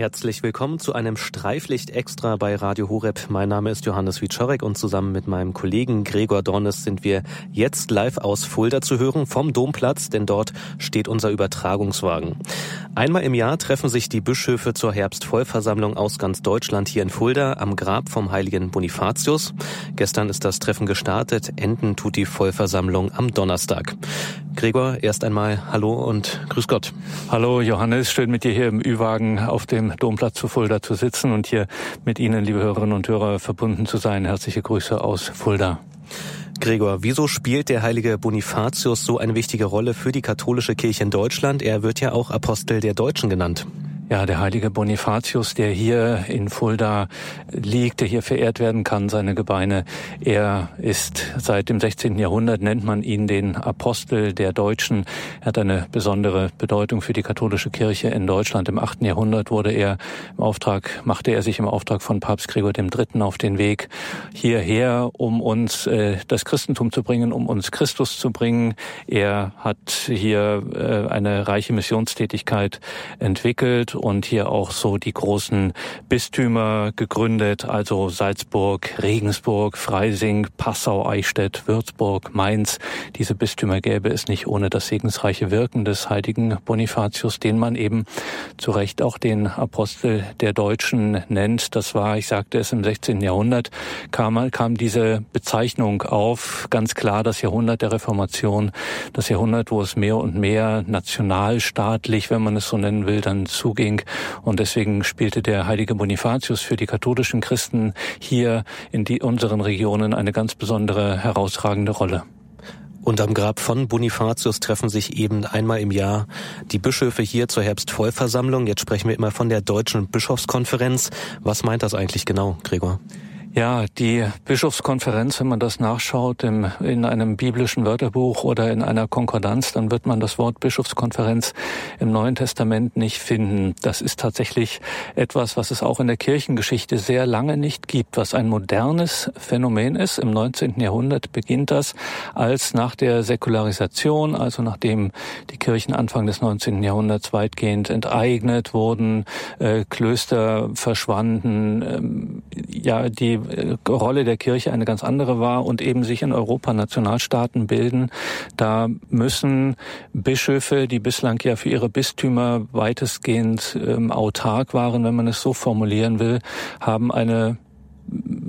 Herzlich willkommen zu einem Streiflicht extra bei Radio Horeb. Mein Name ist Johannes Wiczorek und zusammen mit meinem Kollegen Gregor Dornes sind wir jetzt live aus Fulda zu hören vom Domplatz, denn dort steht unser Übertragungswagen. Einmal im Jahr treffen sich die Bischöfe zur Herbstvollversammlung aus ganz Deutschland hier in Fulda am Grab vom heiligen Bonifatius. Gestern ist das Treffen gestartet, enden tut die Vollversammlung am Donnerstag. Gregor, erst einmal Hallo und Grüß Gott. Hallo Johannes, schön mit dir hier im Ü-Wagen auf dem Domplatz zu Fulda zu sitzen und hier mit Ihnen, liebe Hörerinnen und Hörer, verbunden zu sein. Herzliche Grüße aus Fulda. Gregor, wieso spielt der heilige Bonifatius so eine wichtige Rolle für die katholische Kirche in Deutschland? Er wird ja auch Apostel der Deutschen genannt. Ja, der heilige Bonifatius, der hier in Fulda liegt, der hier verehrt werden kann, seine Gebeine. Er ist seit dem 16. Jahrhundert, nennt man ihn den Apostel der Deutschen. Er hat eine besondere Bedeutung für die katholische Kirche in Deutschland. Im 8. Jahrhundert wurde er im Auftrag, machte er sich im Auftrag von Papst Gregor III. auf den Weg hierher, um uns äh, das Christentum zu bringen, um uns Christus zu bringen. Er hat hier äh, eine reiche Missionstätigkeit entwickelt und hier auch so die großen Bistümer gegründet, also Salzburg, Regensburg, Freising, Passau, Eichstätt, Würzburg, Mainz. Diese Bistümer gäbe es nicht ohne das segensreiche Wirken des heiligen Bonifatius, den man eben zu Recht auch den Apostel der Deutschen nennt. Das war, ich sagte es, im 16. Jahrhundert kam, kam diese Bezeichnung auf. Ganz klar das Jahrhundert der Reformation, das Jahrhundert, wo es mehr und mehr nationalstaatlich, wenn man es so nennen will, dann zuging ging. Und deswegen spielte der heilige Bonifatius für die katholischen Christen hier in die, unseren Regionen eine ganz besondere, herausragende Rolle. Und am Grab von Bonifatius treffen sich eben einmal im Jahr die Bischöfe hier zur Herbstvollversammlung. Jetzt sprechen wir immer von der Deutschen Bischofskonferenz. Was meint das eigentlich genau, Gregor? Ja, die Bischofskonferenz, wenn man das nachschaut im, in einem biblischen Wörterbuch oder in einer Konkordanz, dann wird man das Wort Bischofskonferenz im Neuen Testament nicht finden. Das ist tatsächlich etwas, was es auch in der Kirchengeschichte sehr lange nicht gibt, was ein modernes Phänomen ist. Im 19. Jahrhundert beginnt das, als nach der Säkularisation, also nachdem die Kirchen Anfang des 19. Jahrhunderts weitgehend enteignet wurden, äh, Klöster verschwanden, ähm, ja, die äh, Rolle der Kirche eine ganz andere war und eben sich in Europa Nationalstaaten bilden. Da müssen Bischöfe, die bislang ja für ihre Bistümer weitestgehend ähm, autark waren, wenn man es so formulieren will, haben eine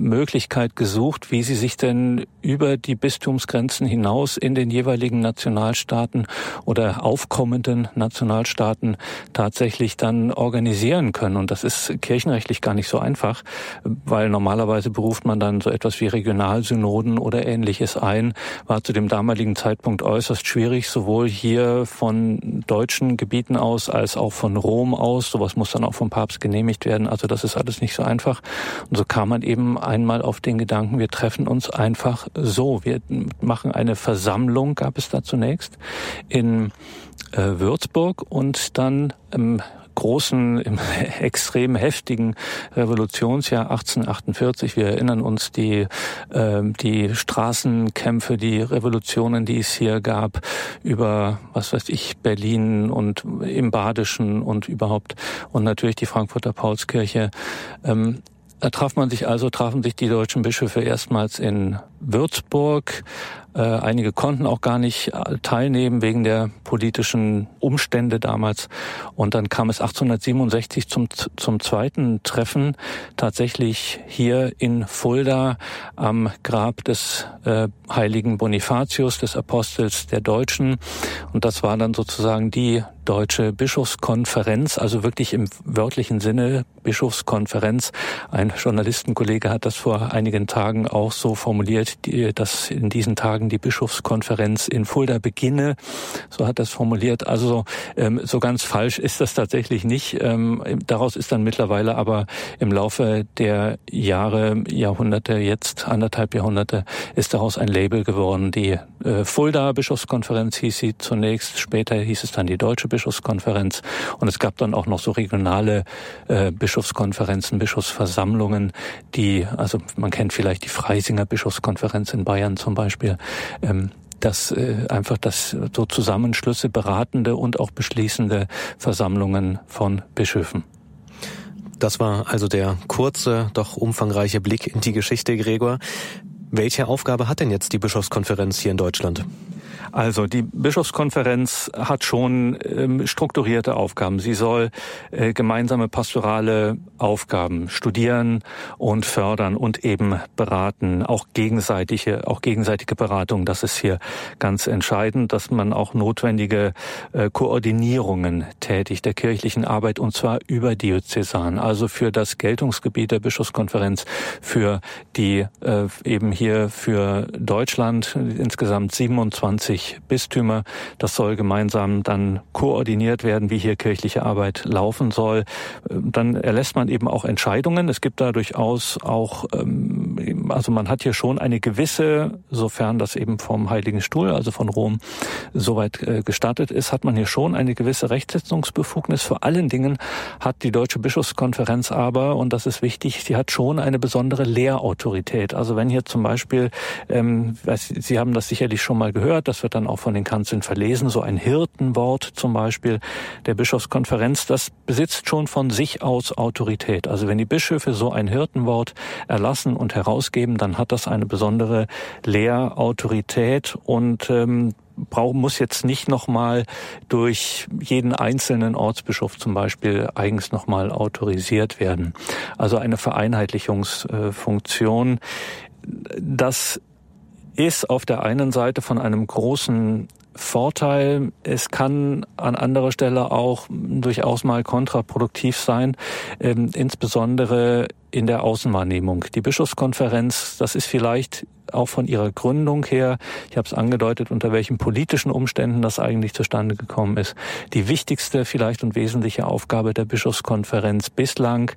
Möglichkeit gesucht, wie sie sich denn über die Bistumsgrenzen hinaus in den jeweiligen Nationalstaaten oder aufkommenden Nationalstaaten tatsächlich dann organisieren können. Und das ist kirchenrechtlich gar nicht so einfach, weil normalerweise beruft man dann so etwas wie Regionalsynoden oder ähnliches ein. War zu dem damaligen Zeitpunkt äußerst schwierig, sowohl hier von deutschen Gebieten aus als auch von Rom aus. Sowas muss dann auch vom Papst genehmigt werden. Also das ist alles nicht so einfach. Und so kam man eben einmal auf den Gedanken, wir treffen uns einfach so. Wir machen eine Versammlung, gab es da zunächst, in äh, Würzburg und dann im großen, im extrem heftigen Revolutionsjahr 1848. Wir erinnern uns die, äh, die Straßenkämpfe, die Revolutionen, die es hier gab, über, was weiß ich, Berlin und im Badischen und überhaupt und natürlich die Frankfurter Paulskirche. Ähm, da traf man sich also, trafen sich die deutschen Bischöfe erstmals in Würzburg. Äh, einige konnten auch gar nicht äh, teilnehmen wegen der politischen Umstände damals. Und dann kam es 1867 zum, zum zweiten Treffen tatsächlich hier in Fulda am Grab des äh, heiligen Bonifatius, des Apostels der Deutschen. Und das war dann sozusagen die Deutsche Bischofskonferenz, also wirklich im wörtlichen Sinne Bischofskonferenz. Ein Journalistenkollege hat das vor einigen Tagen auch so formuliert, dass in diesen Tagen die Bischofskonferenz in Fulda beginne. So hat es formuliert. Also ähm, so ganz falsch ist das tatsächlich nicht. Ähm, daraus ist dann mittlerweile aber im Laufe der Jahre, Jahrhunderte, jetzt anderthalb Jahrhunderte, ist daraus ein Label geworden. Die äh, Fulda Bischofskonferenz hieß sie zunächst, später hieß es dann die Deutsche Bischofskonferenz und es gab dann auch noch so regionale äh, Bischofskonferenzen, Bischofsversammlungen, die, also man kennt vielleicht die Freisinger Bischofskonferenz in Bayern zum Beispiel, ähm, dass äh, einfach das so Zusammenschlüsse, beratende und auch beschließende Versammlungen von Bischöfen. Das war also der kurze, doch umfangreiche Blick in die Geschichte, Gregor. Welche Aufgabe hat denn jetzt die Bischofskonferenz hier in Deutschland? Also die Bischofskonferenz hat schon ähm, strukturierte Aufgaben. Sie soll äh, gemeinsame pastorale Aufgaben studieren und fördern und eben beraten, auch gegenseitige, auch gegenseitige Beratung. Das ist hier ganz entscheidend, dass man auch notwendige äh, Koordinierungen tätigt der kirchlichen Arbeit und zwar über Diözesan, also für das Geltungsgebiet der Bischofskonferenz, für die äh, eben hier für Deutschland insgesamt 27 20 Bistümer. Das soll gemeinsam dann koordiniert werden, wie hier kirchliche Arbeit laufen soll. Dann erlässt man eben auch Entscheidungen. Es gibt da durchaus auch, ähm, also man hat hier schon eine gewisse, sofern das eben vom Heiligen Stuhl, also von Rom, soweit äh, gestattet ist, hat man hier schon eine gewisse Rechtsetzungsbefugnis. Vor allen Dingen hat die Deutsche Bischofskonferenz aber, und das ist wichtig, sie hat schon eine besondere Lehrautorität. Also wenn hier zum Beispiel, ähm, Sie haben das sicherlich schon mal gehört, das wird dann auch von den Kanzeln verlesen, so ein Hirtenwort zum Beispiel der Bischofskonferenz, das besitzt schon von sich aus Autorität. Also wenn die Bischöfe so ein Hirtenwort erlassen und herausgeben, dann hat das eine besondere Lehrautorität und ähm, braucht, muss jetzt nicht nochmal durch jeden einzelnen Ortsbischof zum Beispiel eigens nochmal autorisiert werden. Also eine Vereinheitlichungsfunktion. Das ist auf der einen Seite von einem großen Vorteil. Es kann an anderer Stelle auch durchaus mal kontraproduktiv sein, ähm, insbesondere in der Außenwahrnehmung. Die Bischofskonferenz, das ist vielleicht auch von ihrer Gründung her, ich habe es angedeutet, unter welchen politischen Umständen das eigentlich zustande gekommen ist, die wichtigste vielleicht und wesentliche Aufgabe der Bischofskonferenz bislang,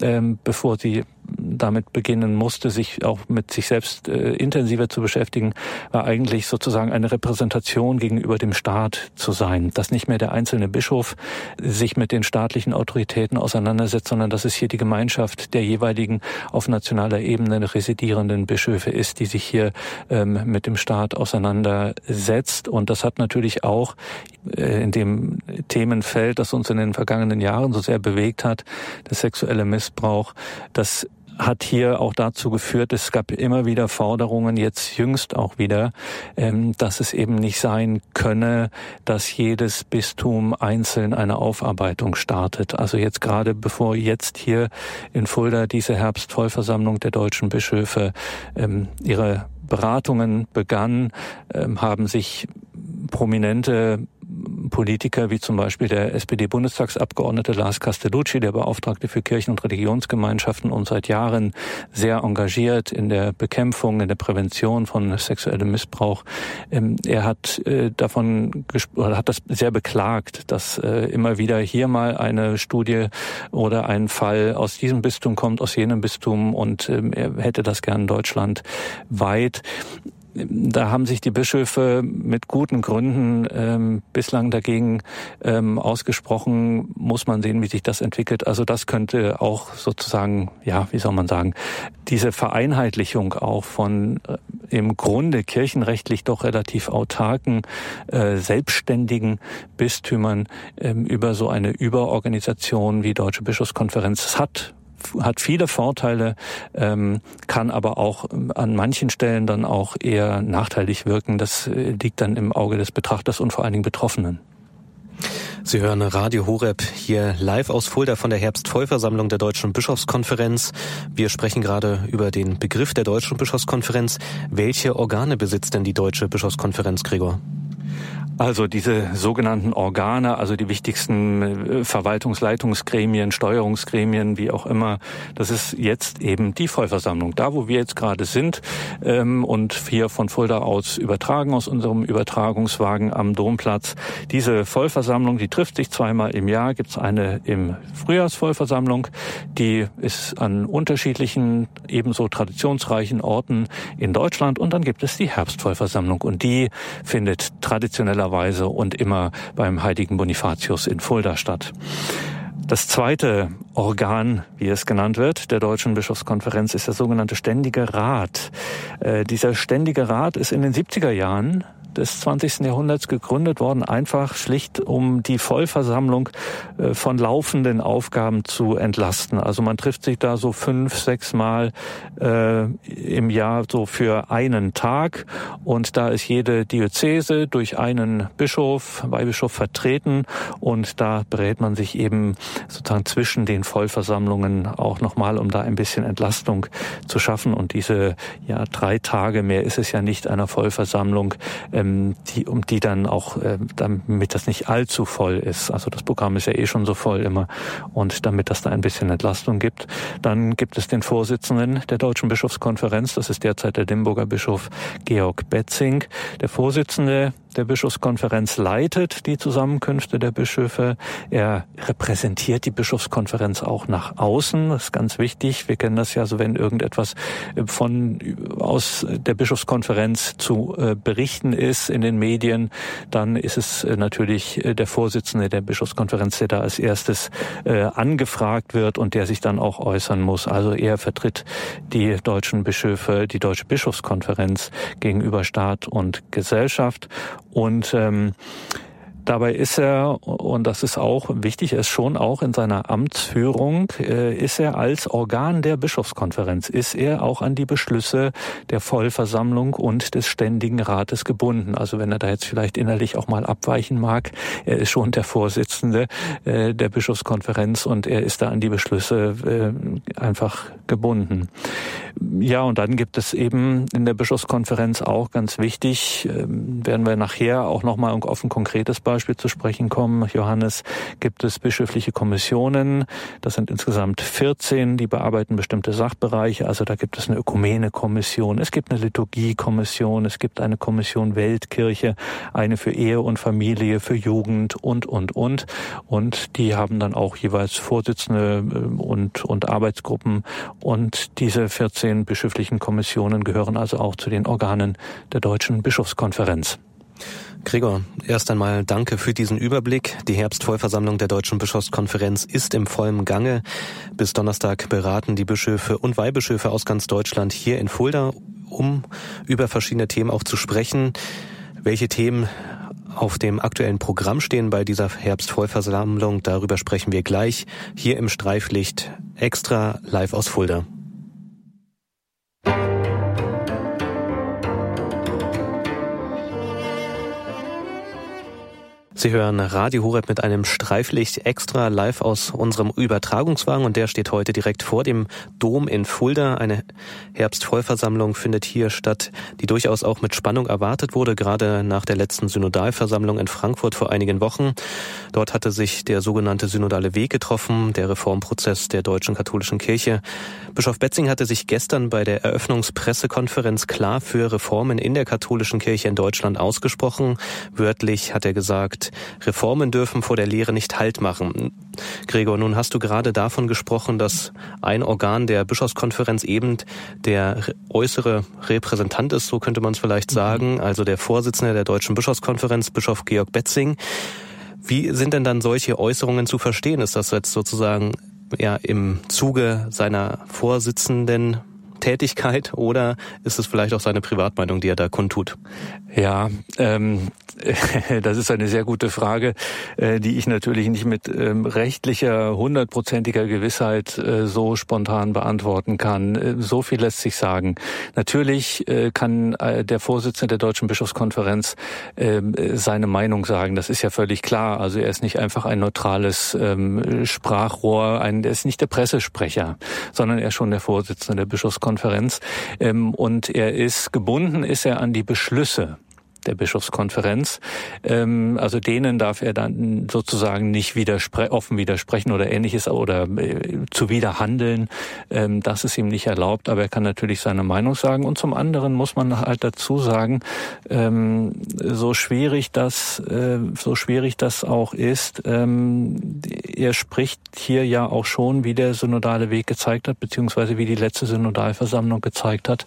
ähm, bevor sie damit beginnen musste, sich auch mit sich selbst äh, intensiver zu beschäftigen, war eigentlich sozusagen eine Repräsentation gegenüber dem Staat zu sein. Dass nicht mehr der einzelne Bischof sich mit den staatlichen Autoritäten auseinandersetzt, sondern dass es hier die Gemeinschaft der jeweiligen auf nationaler Ebene residierenden Bischöfe ist, die sich hier ähm, mit dem Staat auseinandersetzt. Und das hat natürlich auch äh, in dem Themenfeld, das uns in den vergangenen Jahren so sehr bewegt hat, der sexuelle Missbrauch, das hat hier auch dazu geführt, es gab immer wieder Forderungen, jetzt jüngst auch wieder, ähm, dass es eben nicht sein könne, dass jedes Bistum einzeln eine Aufarbeitung startet. Also jetzt gerade bevor jetzt hier in Fulda diese Herbstvollversammlung der deutschen Bischöfe ähm, ihre Beratungen begann, ähm, haben sich prominente Politiker wie zum Beispiel der SPD-Bundestagsabgeordnete Lars Castellucci, der Beauftragte für Kirchen- und Religionsgemeinschaften und seit Jahren sehr engagiert in der Bekämpfung, in der Prävention von sexuellem Missbrauch. Ähm, er hat äh, davon oder hat das sehr beklagt, dass äh, immer wieder hier mal eine Studie oder ein Fall aus diesem Bistum kommt, aus jenem Bistum und ähm, er hätte das gern Deutschland weit da haben sich die Bischöfe mit guten Gründen ähm, bislang dagegen ähm, ausgesprochen. Muss man sehen, wie sich das entwickelt. Also das könnte auch sozusagen, ja, wie soll man sagen, diese Vereinheitlichung auch von äh, im Grunde kirchenrechtlich doch relativ autarken, äh, selbstständigen Bistümern ähm, über so eine Überorganisation wie Deutsche Bischofskonferenz. Das hat hat viele Vorteile, ähm, kann aber auch ähm, an manchen Stellen dann auch eher nachteilig wirken. Das äh, liegt dann im Auge des Betrachters und vor allen Dingen Betroffenen. Sie hören Radio Horeb hier live aus Fulda von der Herbstvollversammlung der Deutschen Bischofskonferenz. Wir sprechen gerade über den Begriff der Deutschen Bischofskonferenz. Welche Organe besitzt denn die Deutsche Bischofskonferenz, Gregor? Also diese sogenannten Organe, also die wichtigsten äh, Verwaltungsleitungsgremien, Steuerungsgremien, wie auch immer, das ist jetzt eben die Vollversammlung. Da, wo wir jetzt gerade sind ähm, und hier von Fulda aus übertragen aus unserem Übertragungswagen am Domplatz. Diese Vollversammlung, die trifft sich zweimal im Jahr. Gibt es eine im Frühjahrsvollversammlung, die ist an unterschiedlichen, ebenso traditionsreichen Orten in Deutschland. Und dann gibt es die Herbstvollversammlung und die findet traditioneller normalerweise und immer beim heiligen Bonifatius in Fulda statt. Das zweite Organ, wie es genannt wird, der Deutschen Bischofskonferenz ist der sogenannte Ständige Rat. Äh, dieser Ständige Rat ist in den 70er Jahren des 20. Jahrhunderts gegründet worden, einfach schlicht um die Vollversammlung äh, von laufenden Aufgaben zu entlasten. Also man trifft sich da so fünf, sechs Mal äh, im Jahr so für einen Tag und da ist jede Diözese durch einen Bischof, Weihbischof vertreten und da berät man sich eben sozusagen zwischen den Vollversammlungen auch nochmal, um da ein bisschen Entlastung zu schaffen und diese ja drei Tage mehr ist es ja nicht einer Vollversammlung, ähm, die um die dann auch äh, damit das nicht allzu voll ist. Also das Programm ist ja eh schon so voll immer und damit das da ein bisschen Entlastung gibt, dann gibt es den Vorsitzenden der Deutschen Bischofskonferenz, das ist derzeit der Limburger Bischof Georg Betzing. Der Vorsitzende der Bischofskonferenz leitet die Zusammenkünfte der Bischöfe. Er repräsentiert die Bischofskonferenz auch nach außen. Das ist ganz wichtig. Wir kennen das ja so, wenn irgendetwas von aus der Bischofskonferenz zu äh, berichten ist in den Medien, dann ist es äh, natürlich äh, der Vorsitzende der Bischofskonferenz, der da als erstes angefragt wird und der sich dann auch äußern muss. Also er vertritt die deutschen Bischöfe, die deutsche Bischofskonferenz gegenüber Staat und Gesellschaft und ähm, Dabei ist er, und das ist auch wichtig, er ist schon auch in seiner Amtsführung, äh, ist er als Organ der Bischofskonferenz, ist er auch an die Beschlüsse der Vollversammlung und des Ständigen Rates gebunden. Also wenn er da jetzt vielleicht innerlich auch mal abweichen mag, er ist schon der Vorsitzende äh, der Bischofskonferenz und er ist da an die Beschlüsse äh, einfach gebunden. Ja, und dann gibt es eben in der Bischofskonferenz auch ganz wichtig, werden wir nachher auch nochmal auf ein konkretes Beispiel Beispiel zu sprechen kommen, Johannes, gibt es bischöfliche Kommissionen. Das sind insgesamt 14, die bearbeiten bestimmte Sachbereiche. Also da gibt es eine Ökumene-Kommission, es gibt eine Liturgie-Kommission, es gibt eine Kommission Weltkirche, eine für Ehe und Familie, für Jugend und, und, und. Und die haben dann auch jeweils Vorsitzende äh, und, und Arbeitsgruppen. Und diese 14 bischöflichen Kommissionen gehören also auch zu den Organen der Deutschen Bischofskonferenz. Gregor, erst einmal danke für diesen Überblick. Die Herbstvollversammlung der Deutschen Bischofskonferenz ist im vollen Gange. Bis Donnerstag beraten die Bischöfe und Weihbischöfe aus ganz Deutschland hier in Fulda, um über verschiedene Themen auch zu sprechen. Welche Themen auf dem aktuellen Programm stehen bei dieser Herbstvollversammlung, darüber sprechen wir gleich hier im Streiflicht extra live aus Fulda. Sie hören Radio Horeb mit einem Streiflicht extra live aus unserem Übertragungswagen und der steht heute direkt vor dem Dom in Fulda. Eine Herbstvollversammlung findet hier statt, die durchaus auch mit Spannung erwartet wurde, gerade nach der letzten Synodalversammlung in Frankfurt vor einigen Wochen. Dort hatte sich der sogenannte synodale Weg getroffen, der Reformprozess der deutschen katholischen Kirche. Bischof Betzing hatte sich gestern bei der Eröffnungspressekonferenz klar für Reformen in der katholischen Kirche in Deutschland ausgesprochen. Wörtlich hat er gesagt, Reformen dürfen vor der Lehre nicht Halt machen. Gregor, nun hast du gerade davon gesprochen, dass ein Organ der Bischofskonferenz eben der äußere Repräsentant ist, so könnte man es vielleicht sagen, also der Vorsitzende der Deutschen Bischofskonferenz, Bischof Georg Betzing. Wie sind denn dann solche Äußerungen zu verstehen? Ist das jetzt sozusagen ja im Zuge seiner Vorsitzenden Tätigkeit oder ist es vielleicht auch seine Privatmeinung, die er da kundtut? Ja, ähm, das ist eine sehr gute Frage, äh, die ich natürlich nicht mit ähm, rechtlicher, hundertprozentiger Gewissheit äh, so spontan beantworten kann. Äh, so viel lässt sich sagen. Natürlich äh, kann äh, der Vorsitzende der Deutschen Bischofskonferenz ähm, seine Meinung sagen. Das ist ja völlig klar. Also er ist nicht einfach ein neutrales ähm, Sprachrohr, ein, er ist nicht der Pressesprecher, sondern er ist schon der Vorsitzende der Bischofskonferenz. Ähm, und er ist gebunden, ist er an die Beschlüsse der Bischofskonferenz. Ähm, also denen darf er dann sozusagen nicht widerspre offen widersprechen oder ähnliches oder äh, zuwider. Ähm, das ist ihm nicht erlaubt, aber er kann natürlich seine Meinung sagen. Und zum anderen muss man halt dazu sagen, ähm, so schwierig das, äh, so schwierig das auch ist, ähm, er spricht hier ja auch schon, wie der synodale Weg gezeigt hat, beziehungsweise wie die letzte Synodalversammlung gezeigt hat.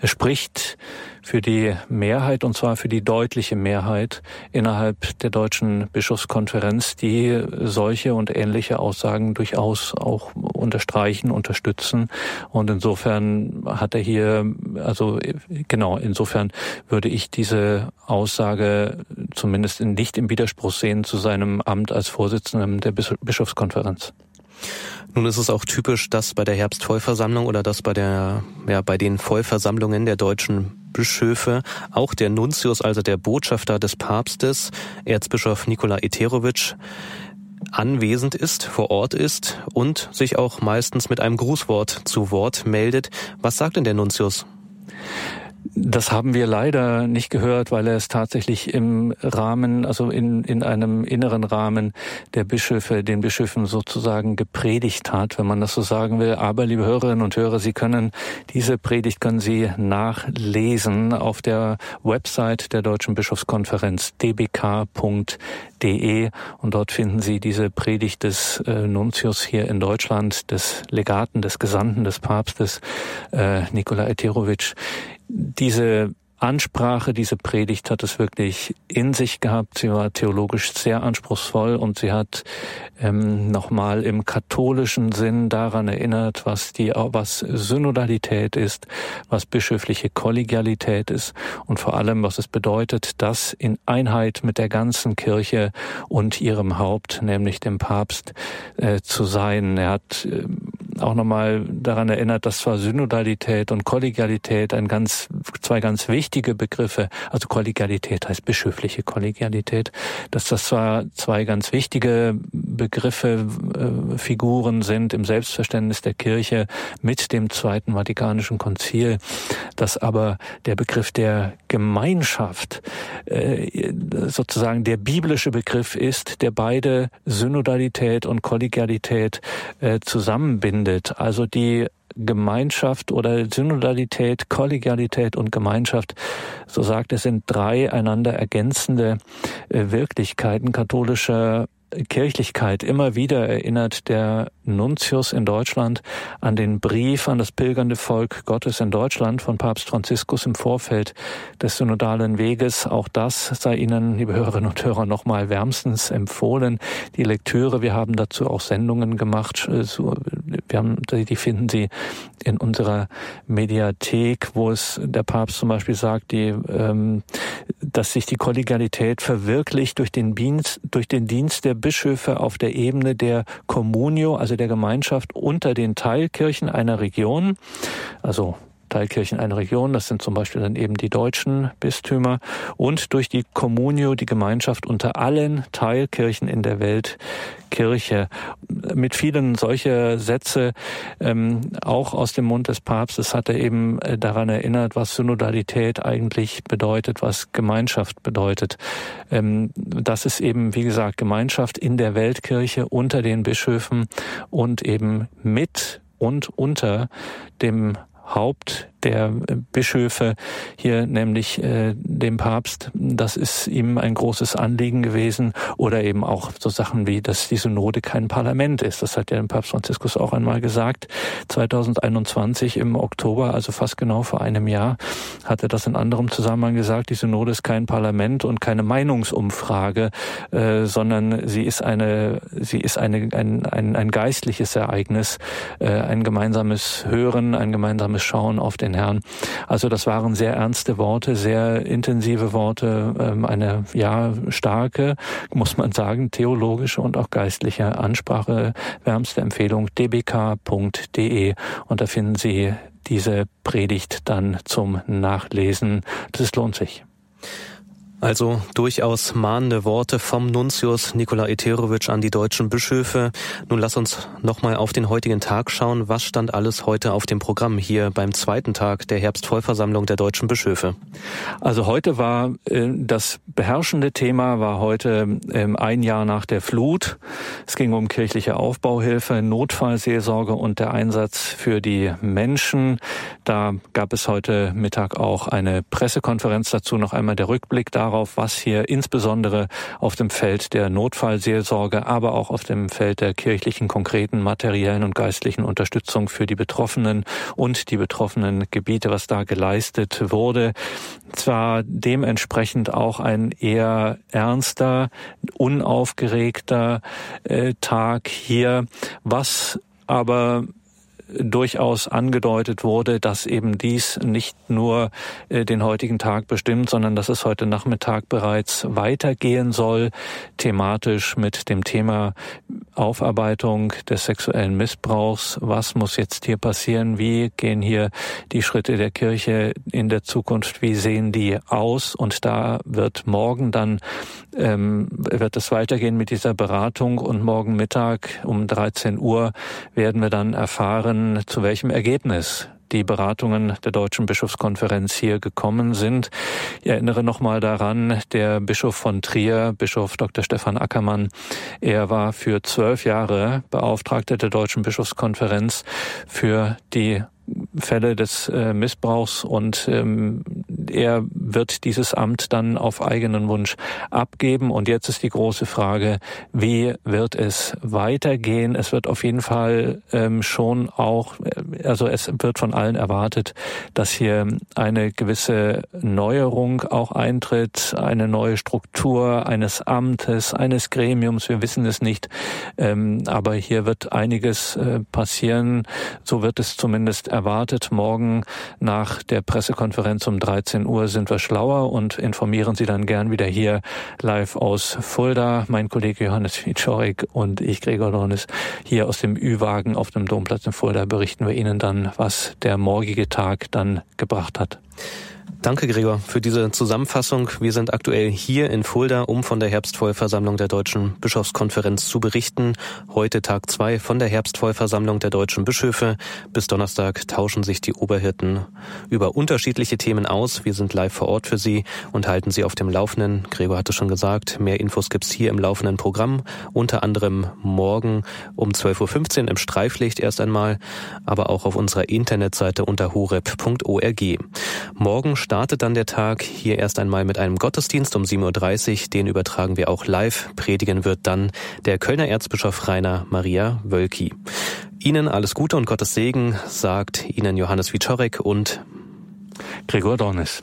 Er spricht für die Mehrheit und zwar für die deutliche Mehrheit innerhalb der deutschen Bischofskonferenz, die solche und ähnliche Aussagen durchaus auch unterstreichen, unterstützen. Und insofern hat er hier, also genau, insofern würde ich diese Aussage zumindest nicht im Widerspruch sehen zu seinem Amt als Vorsitzendem der Bischofskonferenz. Nun ist es auch typisch, dass bei der Herbstvollversammlung oder dass bei der, ja, bei den Vollversammlungen der deutschen Bischöfe auch der Nuntius, also der Botschafter des Papstes, Erzbischof Nikola Eterovic, anwesend ist, vor Ort ist und sich auch meistens mit einem Grußwort zu Wort meldet. Was sagt denn der Nuntius? Das haben wir leider nicht gehört, weil er es tatsächlich im Rahmen, also in, in einem inneren Rahmen der Bischöfe, den Bischöfen sozusagen gepredigt hat, wenn man das so sagen will. Aber, liebe Hörerinnen und Hörer, Sie können diese Predigt können Sie nachlesen auf der Website der Deutschen Bischofskonferenz dbk.de und dort finden Sie diese Predigt des äh, Nuntius hier in Deutschland, des Legaten, des Gesandten, des Papstes äh, Nikola Eterovic diese Ansprache, diese Predigt hat es wirklich in sich gehabt. Sie war theologisch sehr anspruchsvoll und sie hat ähm, nochmal im katholischen Sinn daran erinnert, was die, was Synodalität ist, was bischöfliche Kollegialität ist und vor allem, was es bedeutet, das in Einheit mit der ganzen Kirche und ihrem Haupt, nämlich dem Papst, äh, zu sein. Er hat äh, auch nochmal daran erinnert, dass zwar Synodalität und Kollegialität ein ganz, zwei ganz wichtige Begriffe, also Kollegialität heißt bischöfliche Kollegialität, dass das zwar zwei ganz wichtige Begriffe, äh, Figuren sind im Selbstverständnis der Kirche mit dem Zweiten Vatikanischen Konzil, dass aber der Begriff der Gemeinschaft äh, sozusagen der biblische Begriff ist, der beide Synodalität und Kollegialität äh, zusammenbindet. Also die Gemeinschaft oder Synodalität, Kollegialität und Gemeinschaft, so sagt es, sind drei einander ergänzende äh, Wirklichkeiten katholischer Kirchlichkeit. Immer wieder erinnert der Nuntius in Deutschland an den Brief an das pilgernde Volk Gottes in Deutschland von Papst Franziskus im Vorfeld des synodalen Weges. Auch das sei Ihnen, liebe Hörerinnen und Hörer, nochmal wärmstens empfohlen. Die Lektüre, wir haben dazu auch Sendungen gemacht. Äh, wir haben, die finden Sie in unserer Mediathek, wo es der Papst zum Beispiel sagt, die, ähm, dass sich die Kollegialität verwirklicht durch den Dienst, durch den Dienst der Bischöfe auf der Ebene der Communio, also der Gemeinschaft unter den Teilkirchen einer Region, also Teilkirchen einer Region, das sind zum Beispiel dann eben die deutschen Bistümer, und durch die Communio, die Gemeinschaft unter allen Teilkirchen in der Welt, Kirche. Mit vielen solcher Sätze, ähm, auch aus dem Mund des Papstes, hat er eben äh, daran erinnert, was Synodalität eigentlich bedeutet, was Gemeinschaft bedeutet. Ähm, das ist eben, wie gesagt, Gemeinschaft in der Weltkirche unter den Bischöfen und eben mit und unter dem Haupt der Bischöfe hier, nämlich äh, dem Papst. Das ist ihm ein großes Anliegen gewesen. Oder eben auch so Sachen wie, dass die Synode kein Parlament ist. Das hat ja Papst Franziskus auch einmal gesagt. 2021 im Oktober, also fast genau vor einem Jahr, hat er das in anderem Zusammenhang gesagt. Die Synode ist kein Parlament und keine Meinungsumfrage, äh, sondern sie ist eine, sie ist eine, ein, ein, ein geistliches Ereignis, äh, ein gemeinsames Hören, ein gemeinsames Schauen auf den den Herrn. Also das waren sehr ernste Worte, sehr intensive Worte, ähm, eine ja starke, muss man sagen, theologische und auch geistliche Ansprache. Wärmste Empfehlung dbk.de und da finden Sie diese Predigt dann zum Nachlesen. Das lohnt sich. Also durchaus mahnende Worte vom Nuntius Nikola Eterovic an die deutschen Bischöfe. Nun lass uns nochmal auf den heutigen Tag schauen. Was stand alles heute auf dem Programm hier beim zweiten Tag der Herbstvollversammlung der deutschen Bischöfe? Also heute war äh, das beherrschende Thema war heute äh, ein Jahr nach der Flut. Es ging um kirchliche Aufbauhilfe, Notfallseelsorge und der Einsatz für die Menschen. Da gab es heute Mittag auch eine Pressekonferenz dazu, noch einmal der Rückblick darauf darauf, was hier insbesondere auf dem Feld der Notfallseelsorge, aber auch auf dem Feld der kirchlichen, konkreten, materiellen und geistlichen Unterstützung für die Betroffenen und die betroffenen Gebiete, was da geleistet wurde. Zwar dementsprechend auch ein eher ernster, unaufgeregter äh, Tag hier, was aber durchaus angedeutet wurde, dass eben dies nicht nur äh, den heutigen Tag bestimmt, sondern dass es heute Nachmittag bereits weitergehen soll, thematisch mit dem Thema Aufarbeitung des sexuellen Missbrauchs. Was muss jetzt hier passieren? Wie gehen hier die Schritte der Kirche in der Zukunft? Wie sehen die aus? Und da wird morgen dann ähm, wird es weitergehen mit dieser Beratung und morgen Mittag um 13 Uhr werden wir dann erfahren, zu welchem Ergebnis die Beratungen der Deutschen Bischofskonferenz hier gekommen sind. Ich erinnere nochmal daran, der Bischof von Trier, Bischof Dr. Stefan Ackermann, er war für zwölf Jahre Beauftragter der Deutschen Bischofskonferenz für die Fälle des äh, Missbrauchs und ähm, er wird dieses Amt dann auf eigenen Wunsch abgeben. Und jetzt ist die große Frage, wie wird es weitergehen? Es wird auf jeden Fall ähm, schon auch, äh, also es wird von allen erwartet, dass hier eine gewisse Neuerung auch eintritt, eine neue Struktur eines Amtes, eines Gremiums. Wir wissen es nicht, ähm, aber hier wird einiges äh, passieren. So wird es zumindest erwartet. Morgen nach der Pressekonferenz um 13 Uhr sind wir schlauer und informieren Sie dann gern wieder hier live aus Fulda. Mein Kollege Johannes Wiczorek und ich, Gregor Dornis, hier aus dem Ü-Wagen auf dem Domplatz in Fulda berichten wir Ihnen dann, was der morgige Tag dann gebracht hat. Danke, Gregor, für diese Zusammenfassung. Wir sind aktuell hier in Fulda, um von der Herbstvollversammlung der Deutschen Bischofskonferenz zu berichten. Heute Tag zwei von der Herbstvollversammlung der deutschen Bischöfe. Bis Donnerstag tauschen sich die Oberhirten über unterschiedliche Themen aus. Wir sind live vor Ort für Sie und halten Sie auf dem Laufenden. Gregor hatte schon gesagt, mehr Infos gibt's hier im laufenden Programm. Unter anderem morgen um 12.15 Uhr im Streiflicht erst einmal, aber auch auf unserer Internetseite unter horeb.org. Morgen startet dann der Tag hier erst einmal mit einem Gottesdienst um 7.30 Uhr. Den übertragen wir auch live. Predigen wird dann der Kölner Erzbischof Rainer Maria Wölki. Ihnen alles Gute und Gottes Segen, sagt Ihnen Johannes Wiczorek und Gregor Dornis.